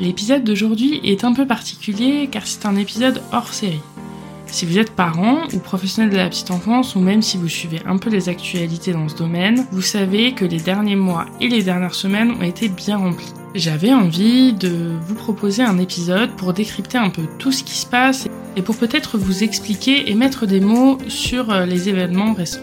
L'épisode d'aujourd'hui est un peu particulier car c'est un épisode hors série. Si vous êtes parent ou professionnel de la petite enfance ou même si vous suivez un peu les actualités dans ce domaine, vous savez que les derniers mois et les dernières semaines ont été bien remplis. J'avais envie de vous proposer un épisode pour décrypter un peu tout ce qui se passe et pour peut-être vous expliquer et mettre des mots sur euh, les événements récents.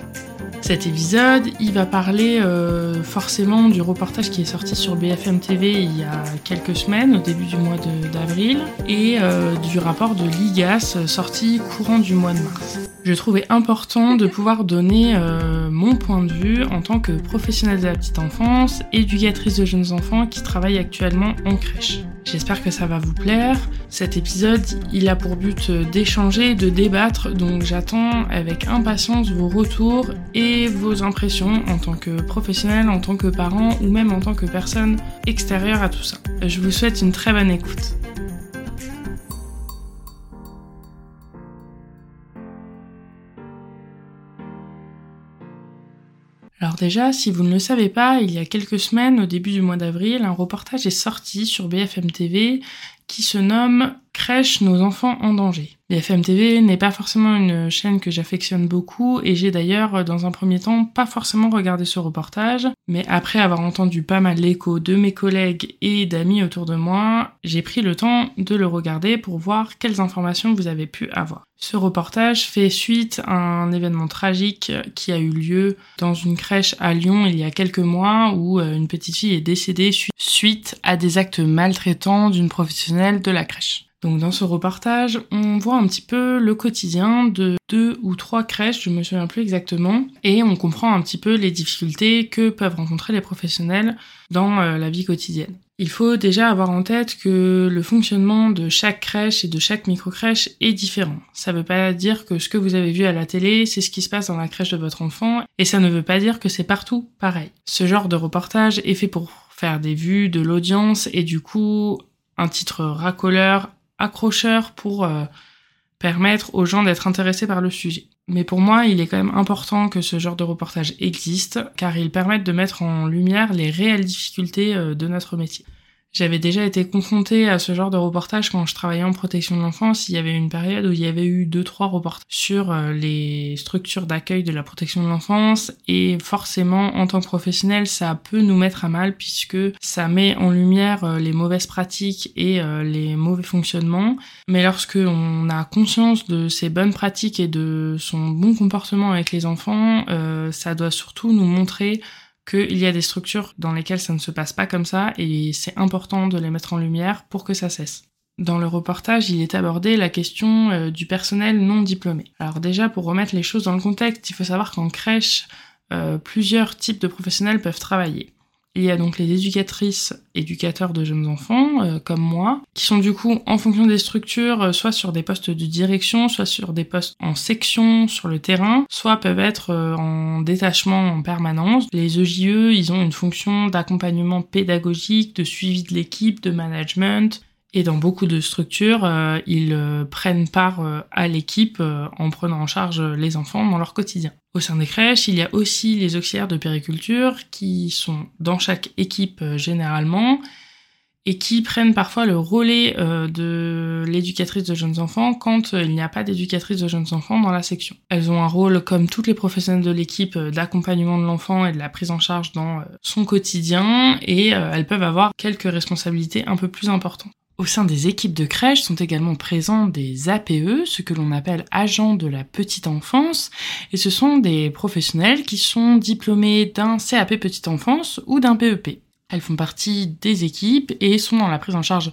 Cet épisode, il va parler euh, forcément du reportage qui est sorti sur BFM TV il y a quelques semaines, au début du mois d'avril, et euh, du rapport de l'IGAS sorti courant du mois de mars. Je trouvais important de pouvoir donner euh, mon point de vue en tant que professionnelle de la petite enfance, éducatrice de jeunes enfants qui travaille actuellement en crèche. J'espère que ça va vous plaire. Cet épisode, il a pour but d'échanger, de débattre, donc j'attends avec impatience vos retours et vos impressions en tant que professionnel, en tant que parent ou même en tant que personne extérieure à tout ça. Je vous souhaite une très bonne écoute. Déjà, si vous ne le savez pas, il y a quelques semaines, au début du mois d'avril, un reportage est sorti sur BFM TV qui se nomme Crèche nos enfants en danger. BFM TV n'est pas forcément une chaîne que j'affectionne beaucoup et j'ai d'ailleurs dans un premier temps pas forcément regardé ce reportage, mais après avoir entendu pas mal l'écho de mes collègues et d'amis autour de moi, j'ai pris le temps de le regarder pour voir quelles informations vous avez pu avoir. Ce reportage fait suite à un événement tragique qui a eu lieu dans une crèche à Lyon il y a quelques mois où euh, une petite fille est décédée suite à des actes maltraitants d'une professionnelle de la crèche. Donc dans ce reportage, on voit un petit peu le quotidien de deux ou trois crèches, je me souviens plus exactement, et on comprend un petit peu les difficultés que peuvent rencontrer les professionnels dans euh, la vie quotidienne. Il faut déjà avoir en tête que le fonctionnement de chaque crèche et de chaque micro-crèche est différent. Ça veut pas dire que ce que vous avez vu à la télé, c'est ce qui se passe dans la crèche de votre enfant, et ça ne veut pas dire que c'est partout pareil. Ce genre de reportage est fait pour faire des vues, de l'audience, et du coup, un titre racoleur accrocheur pour euh, permettre aux gens d'être intéressés par le sujet. Mais pour moi, il est quand même important que ce genre de reportage existe, car ils permettent de mettre en lumière les réelles difficultés euh, de notre métier. J'avais déjà été confrontée à ce genre de reportage quand je travaillais en protection de l'enfance. Il y avait une période où il y avait eu deux, trois reportages sur euh, les structures d'accueil de la protection de l'enfance. Et forcément, en tant que professionnel, ça peut nous mettre à mal puisque ça met en lumière euh, les mauvaises pratiques et euh, les mauvais fonctionnements. Mais lorsque on a conscience de ces bonnes pratiques et de son bon comportement avec les enfants, ça doit surtout nous montrer qu'il y a des structures dans lesquelles ça ne se passe pas comme ça et c'est important de les mettre en lumière pour que ça cesse. Dans le reportage, il est abordé la question euh, du personnel non diplômé. Alors déjà, pour remettre les choses dans le contexte, il faut savoir qu'en crèche, euh, plusieurs types de professionnels peuvent travailler. Il y a donc les éducatrices, éducateurs de jeunes enfants, euh, comme moi, qui sont du coup, en fonction des structures, euh, soit sur des postes de direction, soit sur des postes en section, sur le terrain, soit peuvent être euh, en détachement en permanence. Les EJE, ils ont une fonction d'accompagnement pédagogique, de suivi de l'équipe, de management, et dans beaucoup de structures, ils prennent part à l'équipe en prenant en charge les enfants dans leur quotidien. Au sein des crèches, il y a aussi les auxiliaires de périculture qui sont dans chaque équipe euh, généralement et qui prennent parfois le relais euh, de l'éducatrice de jeunes enfants quand euh, il n'y a pas d'éducatrice de jeunes enfants dans la section. Elles ont un rôle, comme toutes les professionnels de l'équipe, d'accompagnement de l'enfant et de la prise en charge dans son quotidien et elles peuvent avoir quelques responsabilités un peu plus importantes. Au sein des équipes de crèche sont également présents des APE, ce que l'on appelle agents de la petite enfance, et ce sont des professionnels qui sont diplômés d'un CAP petite enfance ou d'un PEP. Elles font partie des équipes et sont dans la prise en charge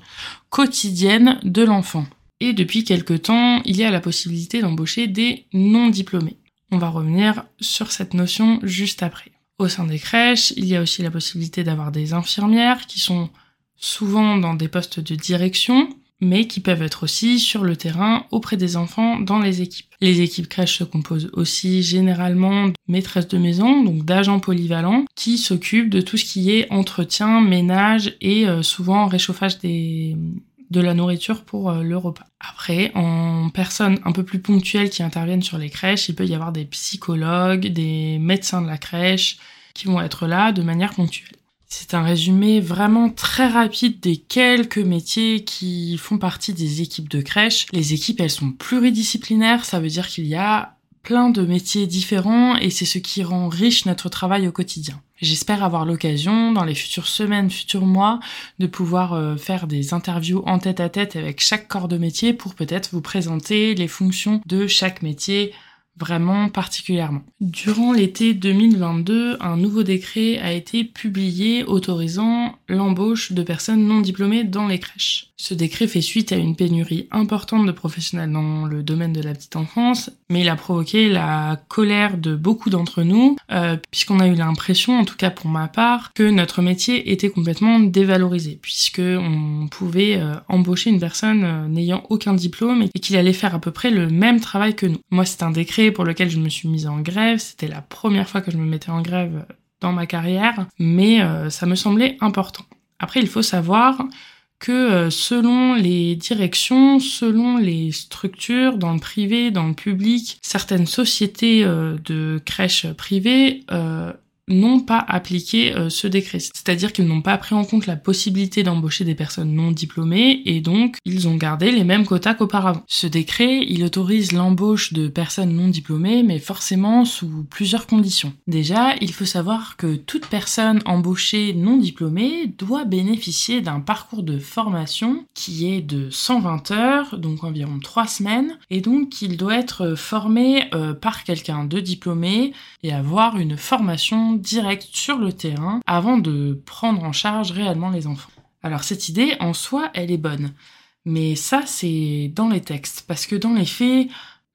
quotidienne de l'enfant. Et depuis quelque temps, il y a la possibilité d'embaucher des non diplômés. On va revenir sur cette notion juste après. Au sein des crèches, il y a aussi la possibilité d'avoir des infirmières qui sont souvent dans des postes de direction, mais qui peuvent être aussi sur le terrain auprès des enfants dans les équipes. Les équipes crèches se composent aussi généralement de maîtresses de maison, donc d'agents polyvalents, qui s'occupent de tout ce qui est entretien, ménage et euh, souvent réchauffage de la nourriture pour euh, le repas. Après, en personnes un peu plus ponctuelles qui interviennent sur les crèches, il peut y avoir des psychologues, des médecins de la crèche qui vont être là de manière ponctuelle. C'est un résumé vraiment très rapide des quelques métiers qui font partie des équipes de crèche. Les équipes, elles sont pluridisciplinaires, ça veut dire qu'il y a plein de métiers différents et c'est ce qui rend riche notre travail au quotidien. J'espère avoir l'occasion dans les futures semaines, futurs mois, de pouvoir euh, faire des interviews en tête à tête avec chaque corps de métier pour peut-être vous présenter les fonctions de chaque métier vraiment particulièrement. Durant l'été 2022, un nouveau décret a été publié autorisant l'embauche de personnes non diplômées dans les crèches. Ce décret fait suite à une pénurie importante de professionnels dans le domaine de la petite enfance, mais il a provoqué la colère de beaucoup d'entre nous, euh, puisqu'on a eu l'impression, en tout cas pour ma part, que notre métier était complètement dévalorisé, puisque on pouvait euh, embaucher une personne euh, n'ayant aucun diplôme et qu'il allait faire à peu près le même travail que nous. Moi, c'est un décret pour lequel je me suis mise en grève, c'était la première fois que je me mettais en grève dans ma carrière, mais ça me semblait important. Après, il faut savoir que euh, selon les directions, selon les structures, dans le privé, dans le public, certaines sociétés euh, de crèches privées euh, n'ont pas appliqué euh, ce décret. C'est-à-dire qu'ils n'ont pas pris en compte la possibilité d'embaucher des personnes non diplômées et donc ils ont gardé les mêmes quotas qu'auparavant. Ce décret, il autorise l'embauche de personnes non diplômées mais forcément sous plusieurs conditions. Déjà, il faut savoir que toute personne embauchée non diplômée doit bénéficier d'un parcours de formation qui est de 120 heures, donc environ 3 semaines, et donc il doit être formé euh, par quelqu'un de diplômé et avoir une formation direct sur le terrain avant de prendre en charge réellement les enfants. Alors cette idée en soi, elle est bonne. Mais ça, c'est dans les textes. Parce que dans les faits,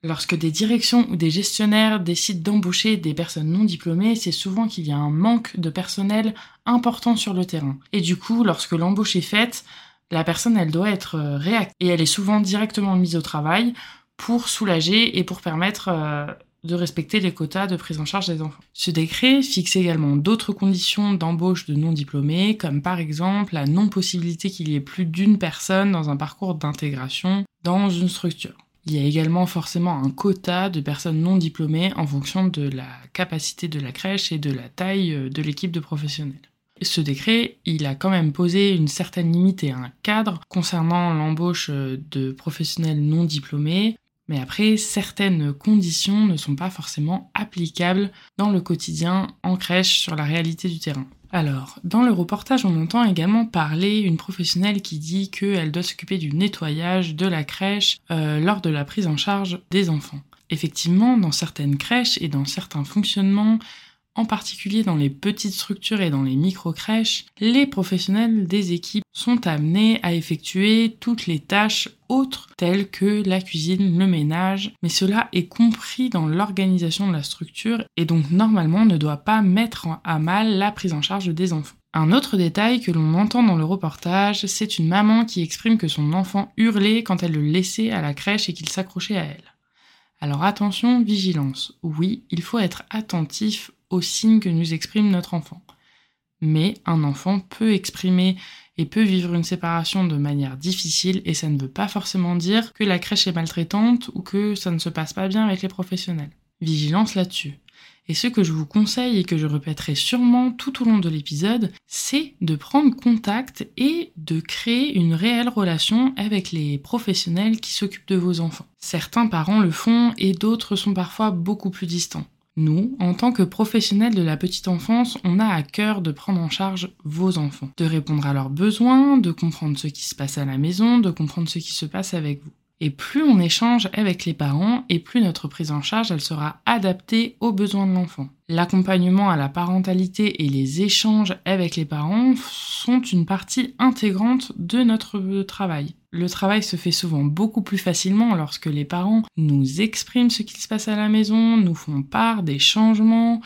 lorsque des directions ou des gestionnaires décident d'embaucher des personnes non diplômées, c'est souvent qu'il y a un manque de personnel important sur le terrain. Et du coup, lorsque l'embauche est faite, la personne, elle doit être euh, réactive. Et elle est souvent directement mise au travail pour soulager et pour permettre euh, de respecter les quotas de prise en charge des enfants. Ce décret fixe également d'autres conditions d'embauche de non-diplômés, comme par exemple la non-possibilité qu'il y ait plus d'une personne dans un parcours d'intégration dans une structure. Il y a également forcément un quota de personnes non diplômées en fonction de la capacité de la crèche et de la taille euh, de l'équipe de professionnels. Ce décret, il a quand même posé une certaine limite et un cadre concernant l'embauche euh, de professionnels non diplômés mais après, certaines conditions ne sont pas forcément applicables dans le quotidien en crèche sur la réalité du terrain. Alors, dans le reportage, on entend également parler une professionnelle qui dit qu'elle doit s'occuper du nettoyage de la crèche euh, lors de la prise en charge des enfants. Effectivement, dans certaines crèches et dans certains fonctionnements, en particulier dans les petites structures et dans les micro-crèches, les professionnels des équipes sont amenés à effectuer toutes les tâches autres telles que la cuisine, le ménage, mais cela est compris dans l'organisation de la structure et donc normalement ne doit pas mettre à mal la prise en charge des enfants. Un autre détail que l'on entend dans le reportage, c'est une maman qui exprime que son enfant hurlait quand elle le laissait à la crèche et qu'il s'accrochait à elle. Alors attention, vigilance. Oui, il faut être attentif aux signes que nous exprime notre enfant. Mais un enfant peut exprimer et peut vivre une séparation de manière difficile et ça ne veut pas forcément dire que la crèche est maltraitante ou que ça ne se passe pas bien avec les professionnels. Vigilance là-dessus. Et ce que je vous conseille et que je répéterai sûrement tout au long de l'épisode, c'est de prendre contact et de créer une réelle relation avec les professionnels qui s'occupent de vos enfants. Certains parents le font et d'autres sont parfois beaucoup plus distants. Nous, en tant que professionnels de la petite enfance, on a à cœur de prendre en charge vos enfants, de répondre à leurs besoins, de comprendre ce qui se passe à la maison, de comprendre ce qui se passe avec vous. Et plus on échange avec les parents, et plus notre prise en charge, elle sera adaptée aux besoins de l'enfant. L'accompagnement à la parentalité et les échanges avec les parents sont une partie intégrante de notre travail. Le travail se fait souvent beaucoup plus facilement lorsque les parents nous expriment ce qui se passe à la maison, nous font part des changements,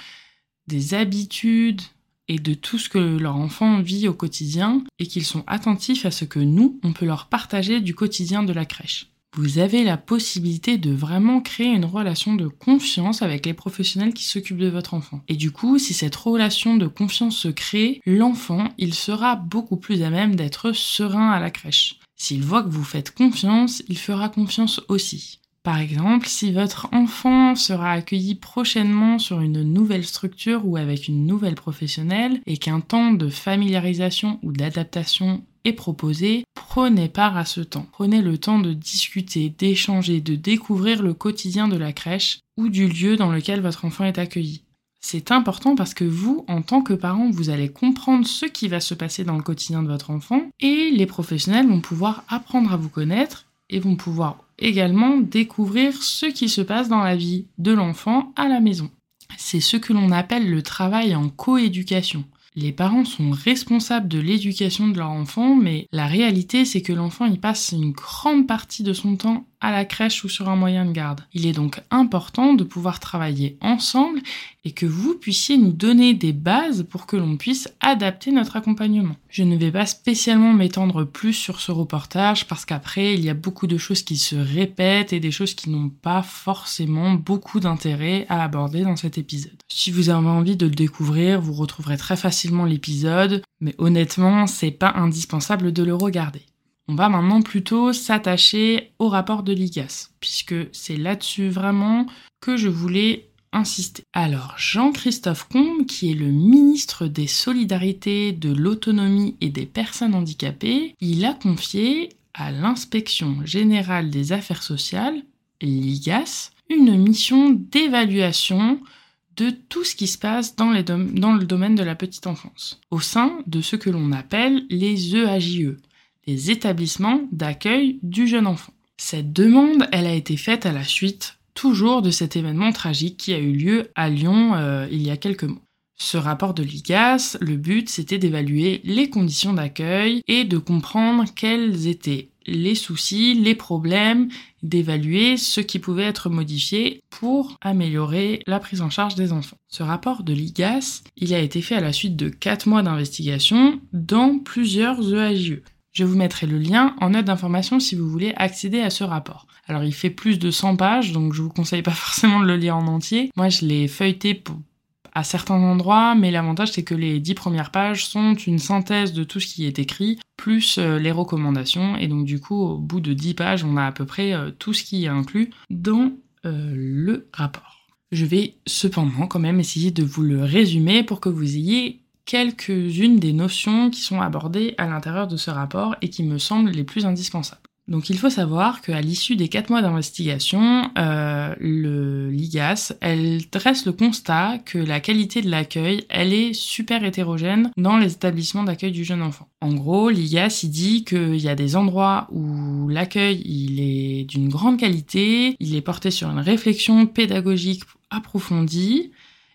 des habitudes, et de tout ce que leur enfant vit au quotidien et qu'ils sont attentifs à ce que nous, on peut leur partager du quotidien de la crèche vous avez la possibilité de vraiment créer une relation de confiance avec les professionnels qui s'occupent de votre enfant. Et du coup, si cette relation de confiance se crée, l'enfant, il sera beaucoup plus à même d'être serein à la crèche. S'il voit que vous faites confiance, il fera confiance aussi. Par exemple, si votre enfant sera accueilli prochainement sur une nouvelle structure ou avec une nouvelle professionnelle et qu'un temps de familiarisation ou d'adaptation est proposé, prenez part à ce temps. Prenez le temps de discuter, d'échanger, de découvrir le quotidien de la crèche ou du lieu dans lequel votre enfant est accueilli. C'est important parce que vous, en tant que parent, vous allez comprendre ce qui va se passer dans le quotidien de votre enfant et les professionnels vont pouvoir apprendre à vous connaître et vont pouvoir également découvrir ce qui se passe dans la vie de l'enfant à la maison. C'est ce que l'on appelle le travail en coéducation. Les parents sont responsables de l'éducation de leur enfant, mais la réalité c'est que l'enfant y passe une grande partie de son temps à la crèche ou sur un moyen de garde. Il est donc important de pouvoir travailler ensemble et que vous puissiez nous donner des bases pour que l'on puisse adapter notre accompagnement. Je ne vais pas spécialement m'étendre plus sur ce reportage parce qu'après il y a beaucoup de choses qui se répètent et des choses qui n'ont pas forcément beaucoup d'intérêt à aborder dans cet épisode. Si vous avez envie de le découvrir, vous retrouverez très facilement l'épisode, mais honnêtement c'est pas indispensable de le regarder. On va maintenant plutôt s'attacher au rapport de l'IGAS, puisque c'est là-dessus vraiment que je voulais insister. Alors, Jean-Christophe Combe, qui est le ministre des Solidarités, de l'Autonomie et des Personnes handicapées, il a confié à l'inspection générale des affaires sociales, l'IGAS, une mission d'évaluation de tout ce qui se passe dans, le domaine de la petite enfance, au sein de ce que l'on appelle les EAJE, les établissements d'accueil du jeune enfant. Cette demande, elle a été faite à la suite toujours de cet événement tragique qui a eu lieu à Lyon euh, il y a quelques mois. Ce rapport de l'IGAS, le but c'était d'évaluer les conditions d'accueil et de comprendre quels étaient les soucis, les problèmes, d'évaluer ce qui pouvait être modifié pour améliorer la prise en charge des enfants. Ce rapport de l'IGAS, il a été fait à la suite de 4 mois d'investigation dans plusieurs EAJE. Je vous mettrai le lien en note d'information si vous voulez accéder à ce rapport. Alors il fait plus de 100 pages, donc je vous conseille pas forcément de le lire en entier. Moi je l'ai feuilleté à certains endroits, mais l'avantage c'est que les 10 premières pages sont une synthèse de tout ce qui est écrit, plus euh, les recommandations, et donc du coup au bout de 10 pages on a à peu près euh, tout ce qui est inclus dans euh, le rapport. Je vais cependant quand même essayer de vous le résumer pour que vous ayez quelques-unes des notions qui sont abordées à l'intérieur de ce rapport et qui me semblent les plus indispensables. Donc il faut savoir qu'à l'issue des quatre mois d'investigation, euh, l'IGAS, elle dresse le constat que la qualité de l'accueil, elle est super hétérogène dans les établissements d'accueil du jeune enfant. En gros, l'IGAS, il dit qu'il y a des endroits où l'accueil, il est d'une grande qualité, il est porté sur une réflexion pédagogique approfondie,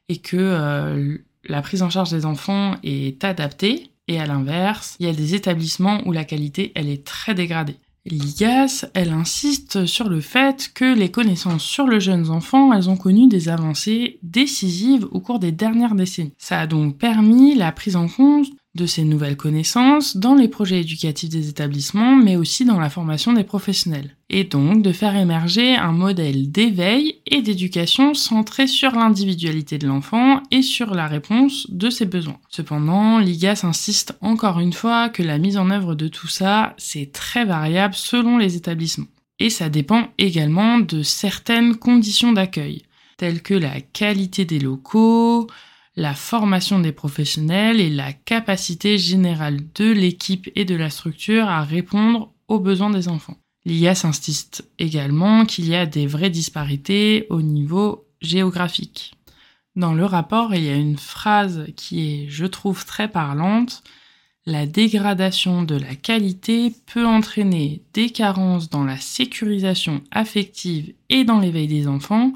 et que euh, la prise en charge des enfants est adaptée et à l'inverse, il y a des établissements où la qualité, est très dégradée. L'IGAS, elle insiste sur le fait que les connaissances sur le jeune enfant, elles ont connu des avancées décisives au cours des dernières décennies. Ça a donc permis la prise en compte de ces nouvelles connaissances dans les projets éducatifs des établissements, mais aussi dans la formation des professionnels. Et donc de faire émerger un modèle d'éveil et d'éducation centré sur l'individualité de l'enfant et sur la réponse de ses besoins. Cependant, l'IGAS insiste encore une fois que la mise en œuvre de tout ça, c'est très variable selon les établissements. Et ça dépend également de certaines conditions d'accueil, telles que la qualité des locaux, la formation des professionnels et la capacité générale de l'équipe et de la structure à répondre aux besoins des enfants. L'IAS insiste également qu'il y a des vraies disparités au niveau géographique. Dans le rapport, il y a une phrase qui est, je trouve, très parlante. La dégradation de la qualité peut entraîner des carences dans la sécurisation affective et dans l'éveil des enfants,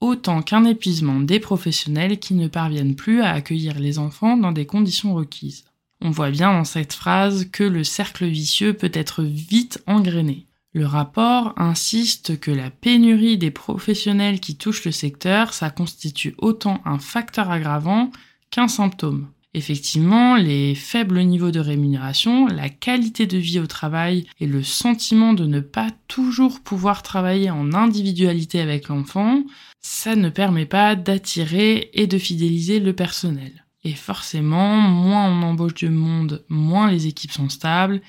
autant qu'un épuisement des professionnels qui ne parviennent plus à accueillir les enfants dans des conditions requises. On voit bien dans cette phrase que le cercle vicieux peut être vite engrainé. Le rapport insiste que la pénurie des professionnels qui touchent le secteur, ça constitue autant un facteur aggravant qu'un symptôme. Effectivement, les faibles niveaux de rémunération, la qualité de vie au travail et le sentiment de ne pas toujours pouvoir travailler en individualité avec l'enfant, ça ne permet pas d'attirer et de fidéliser le personnel. Et forcément, moins on embauche de monde, moins les équipes sont stables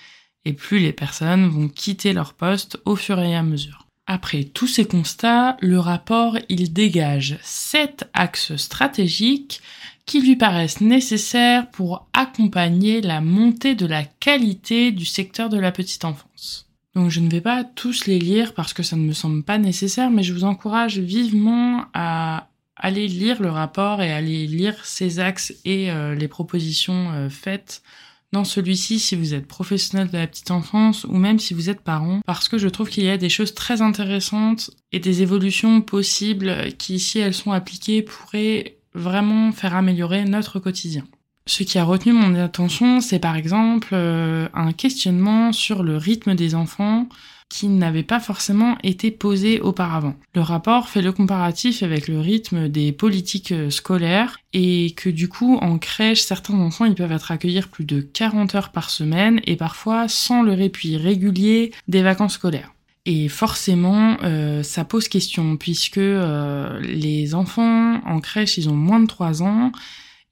et plus les personnes vont quitter leur poste au fur et à mesure. Après tous ces constats, le rapport il dégage sept axes stratégiques qui lui paraissent nécessaires pour accompagner la montée de la qualité du secteur de la petite enfance. Donc je ne vais pas tous les lire parce que ça ne me semble pas nécessaire, mais je vous encourage vivement à aller lire le rapport et aller lire ces axes et euh, les propositions euh, faites dans celui-ci si vous êtes professionnel de la petite enfance ou même si vous êtes parent, parce que je trouve qu'il y a des choses très intéressantes et des évolutions possibles qui, si elles sont appliquées, pourraient vraiment faire améliorer notre quotidien. Ce qui a retenu mon attention, c'est par exemple euh, un questionnement sur le rythme des enfants qui n'avait pas forcément été posé auparavant. Le rapport fait le comparatif avec le rythme des politiques euh, scolaires et que du coup en crèche certains enfants ils peuvent être accueillis plus de 40 heures par semaine et parfois sans le répit régulier des vacances scolaires. Et forcément, euh, ça pose question puisque euh, les enfants en crèche, ils ont moins de 3 ans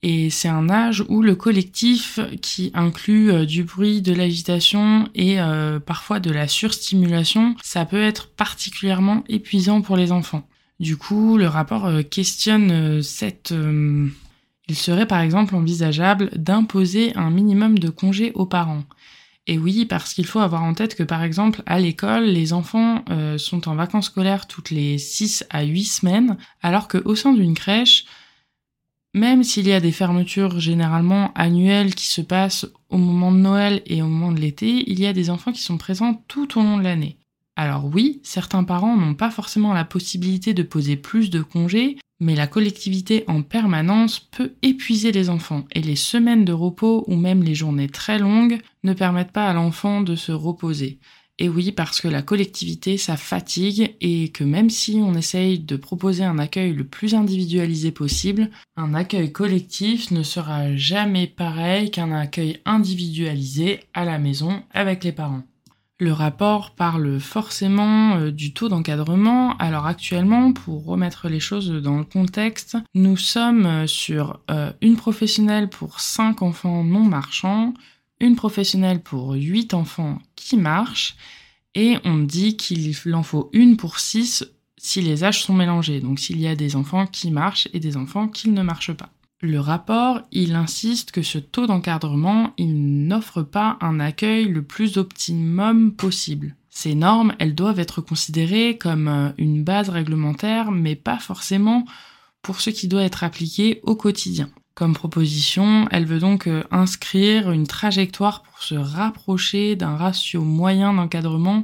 et c'est un âge où le collectif, qui inclut euh, du bruit, de l'agitation et parfois de la surstimulation, ça peut être particulièrement épuisant pour les enfants. Du coup, le rapport questionne cette... il serait par exemple envisageable d'imposer un minimum de congés aux parents. Et oui, parce qu'il faut avoir en tête que par exemple à l'école, les enfants sont en vacances scolaires toutes les 6 à 8 semaines, alors qu'au sein d'une crèche, même s'il y a des fermetures généralement annuelles qui se passent au moment de Noël et au moment de l'été, il y a des enfants qui sont présents tout au long de l'année. Alors oui, certains parents n'ont pas forcément la possibilité de poser plus de congés, mais la collectivité en permanence peut épuiser les enfants et les semaines de repos ou même les journées très longues ne permettent pas à l'enfant de se reposer. Et oui, parce que la collectivité, ça fatigue et que même si on essaye de proposer un accueil le plus individualisé possible, un accueil collectif ne sera jamais pareil qu'un accueil individualisé à la maison avec les parents. Le rapport parle forcément euh, du taux d'encadrement. Alors actuellement, pour remettre les choses dans le contexte, nous sommes sur euh, une professionnelle pour 5 enfants non marchands, une professionnelle pour 8 enfants qui marchent, et on dit qu'il en faut une pour 6 si les âges sont mélangés, donc s'il y a des enfants qui marchent et des enfants qui ne marchent pas. Le rapport, il insiste que ce taux d'encadrement, il n'offre pas un accueil le plus optimum possible. Ces normes, elles doivent être considérées comme euh, une base réglementaire, mais pas forcément pour ce qui doit être appliqué au quotidien comme proposition. Elle veut donc euh, inscrire une trajectoire pour se rapprocher d'un ratio moyen d'encadrement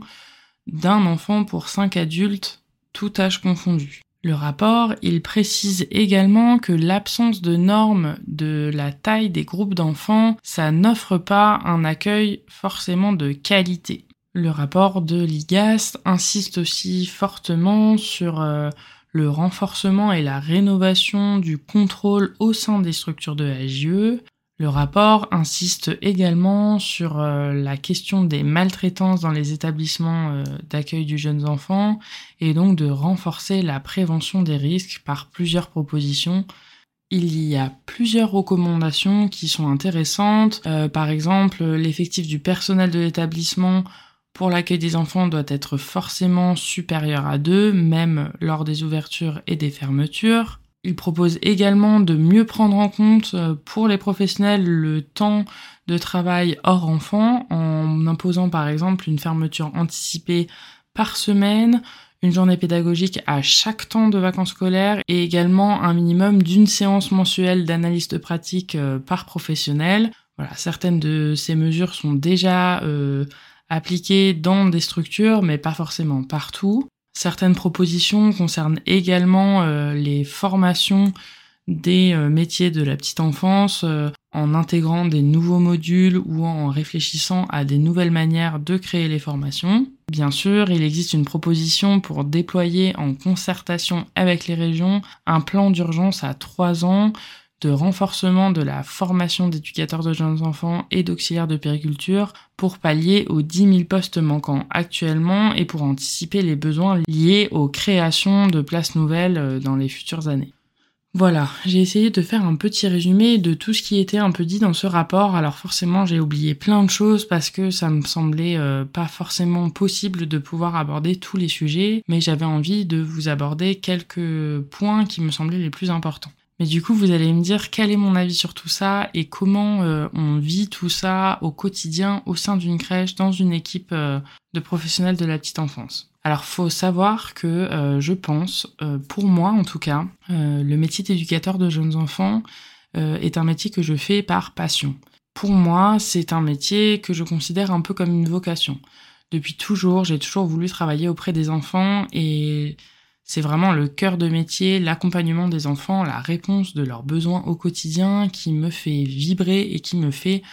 d'un enfant pour cinq adultes, tout âge confondu. Le rapport, il précise également que l'absence de normes de la taille des groupes d'enfants, ça n'offre pas un accueil forcément de qualité. Le rapport de l'IGAS insiste aussi fortement sur euh, le renforcement et la rénovation du contrôle au sein des structures de AGE. Le rapport insiste également sur euh, la question des maltraitances dans les établissements euh, d'accueil du jeune enfant et donc de renforcer la prévention des risques par plusieurs propositions. Il y a plusieurs recommandations qui sont intéressantes, euh, par exemple l'effectif du personnel de l'établissement pour l'accueil des enfants doit être forcément supérieur à 2, même lors des ouvertures et des fermetures. Il propose également de mieux prendre en compte euh, pour les professionnels le temps de travail hors enfant en imposant par exemple une fermeture anticipée par semaine, une journée pédagogique à chaque temps de vacances scolaires et également un minimum d'une séance mensuelle d'analyse de pratique euh, par professionnel. Voilà, certaines de ces mesures sont déjà euh, appliquées dans des structures, mais pas forcément partout. Certaines propositions concernent également euh, les formations des euh, métiers de la petite enfance euh, en intégrant des nouveaux modules ou en réfléchissant à des nouvelles manières de créer les formations. Bien sûr, il existe une proposition pour déployer en concertation avec les régions un plan d'urgence à trois ans renforcement de la formation d'éducateurs de jeunes enfants et d'auxiliaires de périculture pour pallier aux 10 000 postes manquants actuellement et pour anticiper les besoins liés aux créations de places nouvelles euh, dans les futures années. Voilà, j'ai essayé de faire un petit résumé de tout ce qui était un peu dit dans ce rapport. Alors forcément, j'ai oublié plein de choses parce que ça me semblait euh, pas forcément possible de pouvoir aborder tous les sujets, mais j'avais envie de vous aborder quelques points qui me semblaient les plus importants. Mais du coup, vous allez me dire quel est mon avis sur tout ça et comment euh, on vit tout ça au quotidien au sein d'une crèche, dans une équipe euh, de professionnels de la petite enfance? Alors faut savoir que euh, je pense, pour moi en tout cas, le métier d'éducateur de jeunes enfants est un métier que je fais par passion. Pour moi, c'est un métier que je considère un peu comme une vocation. Depuis toujours, j'ai toujours voulu travailler auprès des enfants et c'est vraiment le cœur de métier, l'accompagnement des enfants, la réponse de leurs besoins au quotidien qui me fait vibrer et qui me fait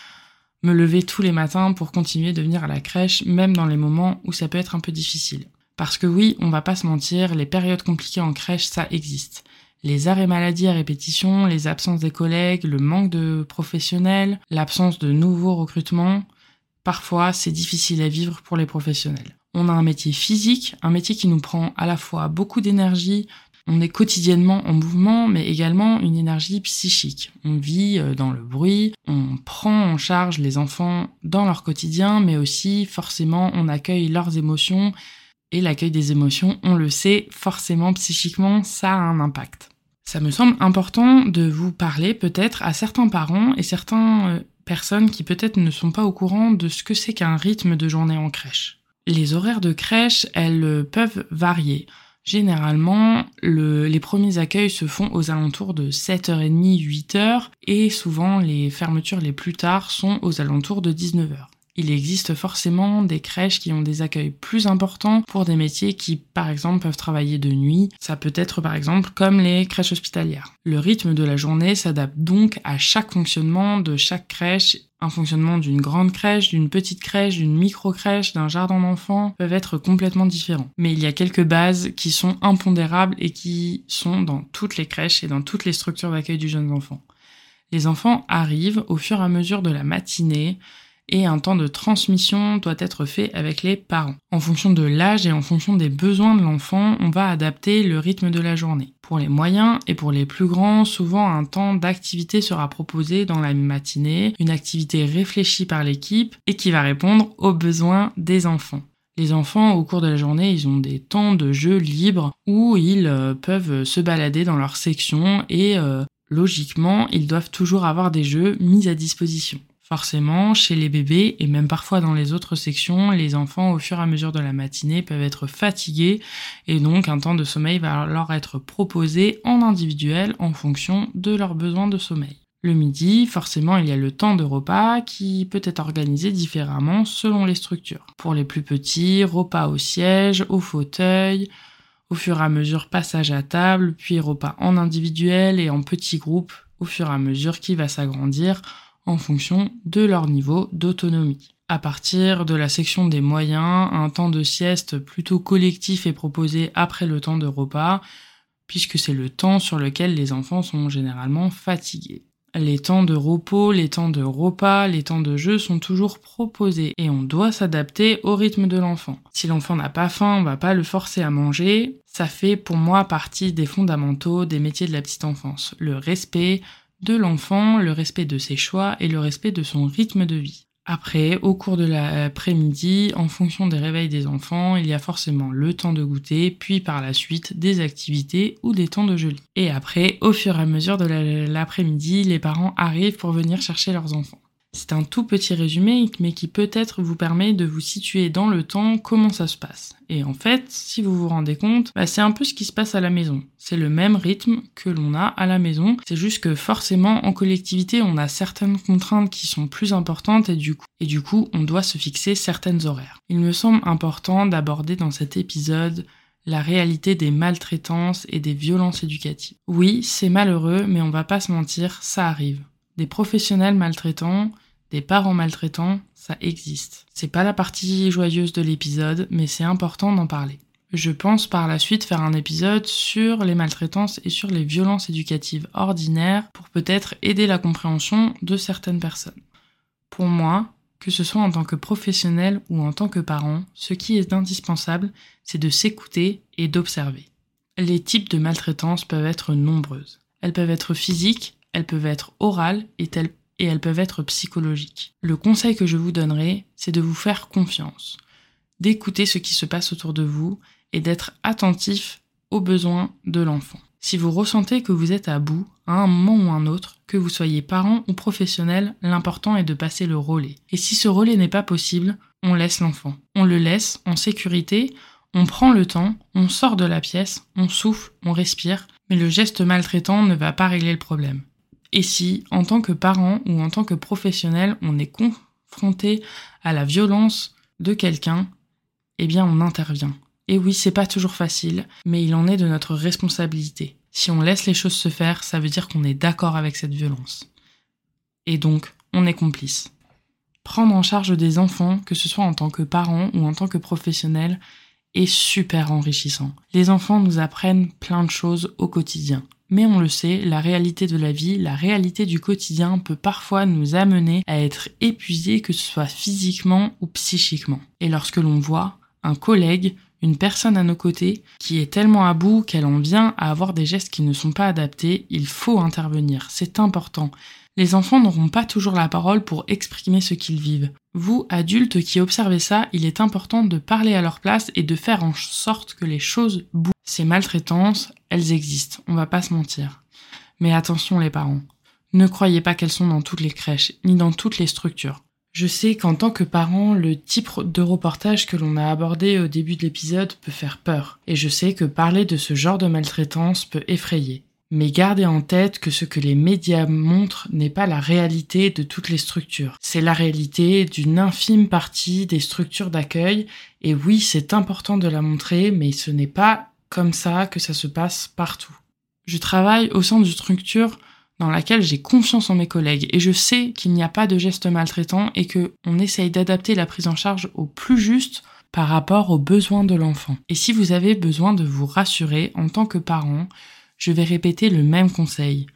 me lever tous les matins pour continuer de venir à la crèche, même dans les moments où ça peut être un peu difficile. Parce que oui, on va pas se mentir, les périodes compliquées en crèche, ça existe. Les arrêts maladie à répétition, les absences des collègues, le manque de professionnels, l'absence de nouveaux recrutements, parfois c'est difficile à vivre pour les professionnels. On a un métier physique, un métier qui nous prend à la fois beaucoup d'énergie, on est quotidiennement en mouvement, mais également une énergie psychique. On vit euh, dans le bruit, on prend en charge les enfants dans leur quotidien, mais aussi forcément on accueille leurs émotions et l'accueil des émotions, on le sait, forcément psychiquement, ça a un impact. Ça me semble important de vous parler peut-être à certains parents et certaines euh, personnes qui peut-être ne sont pas au courant de ce que c'est qu'un rythme de journée en crèche. Les horaires de crèche, elles euh, peuvent varier. Généralement, les premiers accueils se font aux alentours de 7h30, 8h et souvent les fermetures les plus tard sont aux alentours de 19h il existe forcément des crèches qui ont des accueils plus importants pour des métiers qui, par exemple, peuvent travailler de nuit. Ça peut être, par exemple, comme les crèches hospitalières. Le rythme de la journée s'adapte donc à chaque fonctionnement de chaque crèche un fonctionnement d'une grande crèche, d'une petite crèche, d'une micro-crèche, d'un jardin d'enfants peuvent être complètement différents. Mais il y a quelques bases qui sont impondérables et qui sont dans toutes les crèches et dans toutes les structures d'accueil du jeune enfant. Les enfants arrivent au fur et à mesure de la matinée, et un temps de transmission doit être fait avec les parents. En fonction de l'âge et en fonction des besoins de l'enfant, on va adapter le rythme de la journée. Pour les moyens et pour les plus grands, souvent un temps d'activité sera proposé dans la matinée, une activité réfléchie par l'équipe et qui va répondre aux besoins des enfants. Les enfants, au cours de la journée, ils ont des temps de jeu libres où ils euh, peuvent se balader dans leur section et euh, logiquement, ils doivent toujours avoir des jeux mis à disposition. Forcément, chez les bébés et même parfois dans les autres sections, les enfants au fur et à mesure de la matinée peuvent être fatigués et donc un temps de sommeil va leur être proposé en individuel en fonction de leurs besoins de sommeil. Le midi, forcément, il y a le temps de repas qui peut être organisé différemment selon les structures. Pour les plus petits, repas au siège, au fauteuil, au fur et à mesure passage à table, puis repas en individuel et en petits groupes au fur et à mesure qui va s'agrandir en fonction de leur niveau d'autonomie. À partir de la section des moyens, un temps de sieste plutôt collectif est proposé après le temps de repas, puisque c'est le temps sur lequel les enfants sont généralement fatigués. Les temps de repos, les temps de repas, les temps de jeu sont toujours proposés et on doit s'adapter au rythme de l'enfant. Si l'enfant n'a pas faim, on va pas le forcer à manger. Ça fait pour moi partie des fondamentaux des métiers de la petite enfance. Le respect, de l'enfant, le respect de ses choix et le respect de son rythme de vie. Après, au cours de l'après-midi, en fonction des réveils des enfants, il y a forcément le temps de goûter, puis par la suite des activités ou des temps de jeu. Et après, au fur et à mesure de l'après-midi, les parents arrivent pour venir chercher leurs enfants. C'est un tout petit résumé, mais qui peut-être vous permet de vous situer dans le temps comment ça se passe. Et en fait, si vous vous rendez compte, bah, c'est un peu ce qui se passe à la maison. C'est le même rythme que l'on a à la maison. C'est juste que forcément, en collectivité, on a certaines contraintes qui sont plus importantes et du coup, et du coup, on doit se fixer certaines horaires. Il me semble important d'aborder dans cet épisode la réalité des maltraitances et des violences éducatives. Oui, c'est malheureux, mais on va pas se mentir, ça arrive. Des professionnels maltraitants, des parents maltraitants, ça existe. C'est pas la partie joyeuse de l'épisode, mais c'est important d'en parler. Je pense par la suite faire un épisode sur les maltraitances et sur les violences éducatives ordinaires pour peut-être aider la compréhension de certaines personnes. Pour moi, que ce soit en tant que professionnel ou en tant que parent, ce qui est indispensable, c'est de s'écouter et d'observer. Les types de maltraitances peuvent être nombreuses. Elles peuvent être physiques, elles peuvent être orales et, elles peuvent être psychologiques. Le conseil que je vous donnerai, c'est de vous faire confiance, d'écouter ce qui se passe autour de vous et d'être attentif aux besoins de l'enfant. Si vous ressentez que vous êtes à bout, à un moment ou un autre, que vous soyez parent ou professionnel, l'important est de passer le relais. Et si ce relais n'est pas possible, on laisse l'enfant. On le laisse en sécurité, on prend le temps, on sort de la pièce, on souffle, on respire, mais le geste maltraitant ne va pas régler le problème. Et si, en tant que parent ou en tant que professionnel, on est confronté à la violence de quelqu'un, eh bien on intervient. Et oui, c'est pas toujours facile, mais il en est de notre responsabilité. Si on laisse les choses se faire, ça veut dire qu'on est d'accord avec cette violence. Et donc, on est complice. Prendre en charge des enfants, que ce soit en tant que parent ou en tant que professionnel, est super enrichissant. Les enfants nous apprennent plein de choses au quotidien. Mais on le sait, la réalité de la vie, la réalité du quotidien peut parfois nous amener à être épuisés, que ce soit physiquement ou psychiquement. Et lorsque l'on voit un collègue, une personne à nos côtés qui est tellement à bout qu'elle en vient à avoir des gestes qui ne sont pas adaptés, il faut intervenir, c'est important. Les enfants n'auront pas toujours la parole pour exprimer ce qu'ils vivent. Vous, adultes qui observez ça, il est important de parler à leur place et de faire en sorte que les choses bougent. Ces maltraitances, elles existent, on va pas se mentir. Mais attention les parents. Ne croyez pas qu'elles sont dans toutes les crèches, ni dans toutes les structures. Je sais qu'en tant que parent, le type de reportage que l'on a abordé au début de l'épisode peut faire peur, et je sais que parler de ce genre de maltraitance peut effrayer. Mais gardez en tête que ce que les médias montrent n'est pas la réalité de toutes les structures. C'est la réalité d'une infime partie des structures d'accueil, et oui, c'est important de la montrer, mais ce n'est pas comme ça que ça se passe partout. Je travaille au sein d'une structure dans laquelle j'ai confiance en mes collègues et je sais qu'il n'y a pas de gestes maltraitants et que on essaye d'adapter la prise en charge au plus juste par rapport aux besoins de l'enfant. Et si vous avez besoin de vous rassurer en tant que parent, je vais répéter le même conseil.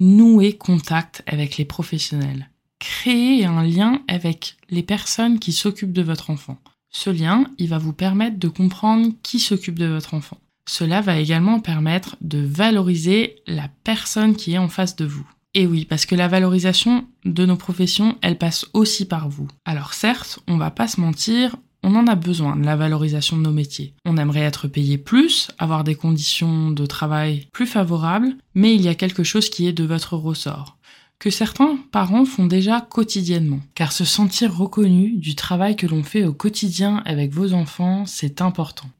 Nouez contact avec les professionnels. Créez un lien avec les personnes qui s'occupent de votre enfant. Ce lien, il va vous permettre de comprendre qui s'occupe de votre enfant. Cela va également permettre de valoriser la personne qui est en face de vous. Et oui, parce que la valorisation de nos professions, elle passe aussi par vous. Alors certes, on va pas se mentir, on en a besoin de la valorisation de nos métiers. On aimerait être payé plus, avoir des conditions de travail plus favorables, mais il y a quelque chose qui est de votre ressort que certains parents font déjà quotidiennement. Car se sentir reconnu du travail que l'on fait au quotidien avec vos enfants, c'est important.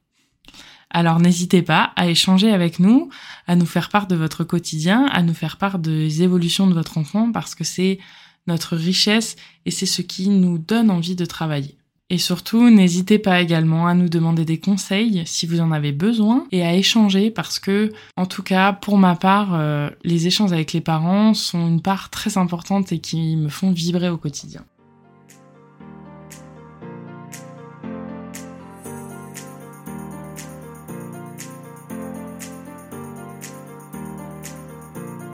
Alors n'hésitez pas à échanger avec nous, à nous faire part de votre quotidien, à nous faire part des évolutions de votre enfant parce que c'est notre richesse et c'est ce qui nous donne envie de travailler. Et surtout, n'hésitez pas également à nous demander des conseils si vous en avez besoin et à échanger parce que, en tout cas, pour ma part, euh, les échanges avec les parents sont une part très importante et qui me font vibrer au quotidien.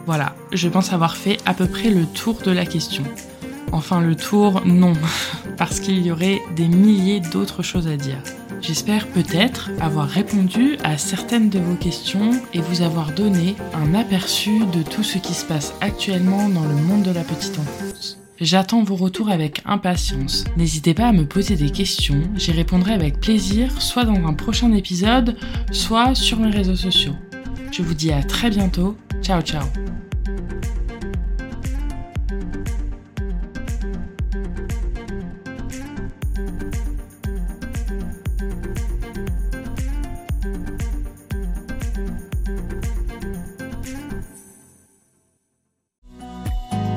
Voilà, je pense avoir fait à peu près le tour de la question. Enfin le tour, non, parce qu'il y aurait des milliers d'autres choses à dire. J'espère peut-être avoir répondu à certaines de vos questions et vous avoir donné un aperçu de tout ce qui se passe actuellement dans le monde de la petite enfance. J'attends vos retours avec impatience. N'hésitez pas à me poser des questions, j'y répondrai avec plaisir, soit dans un prochain épisode, soit sur mes réseaux sociaux. Je vous dis à très bientôt. Ciao ciao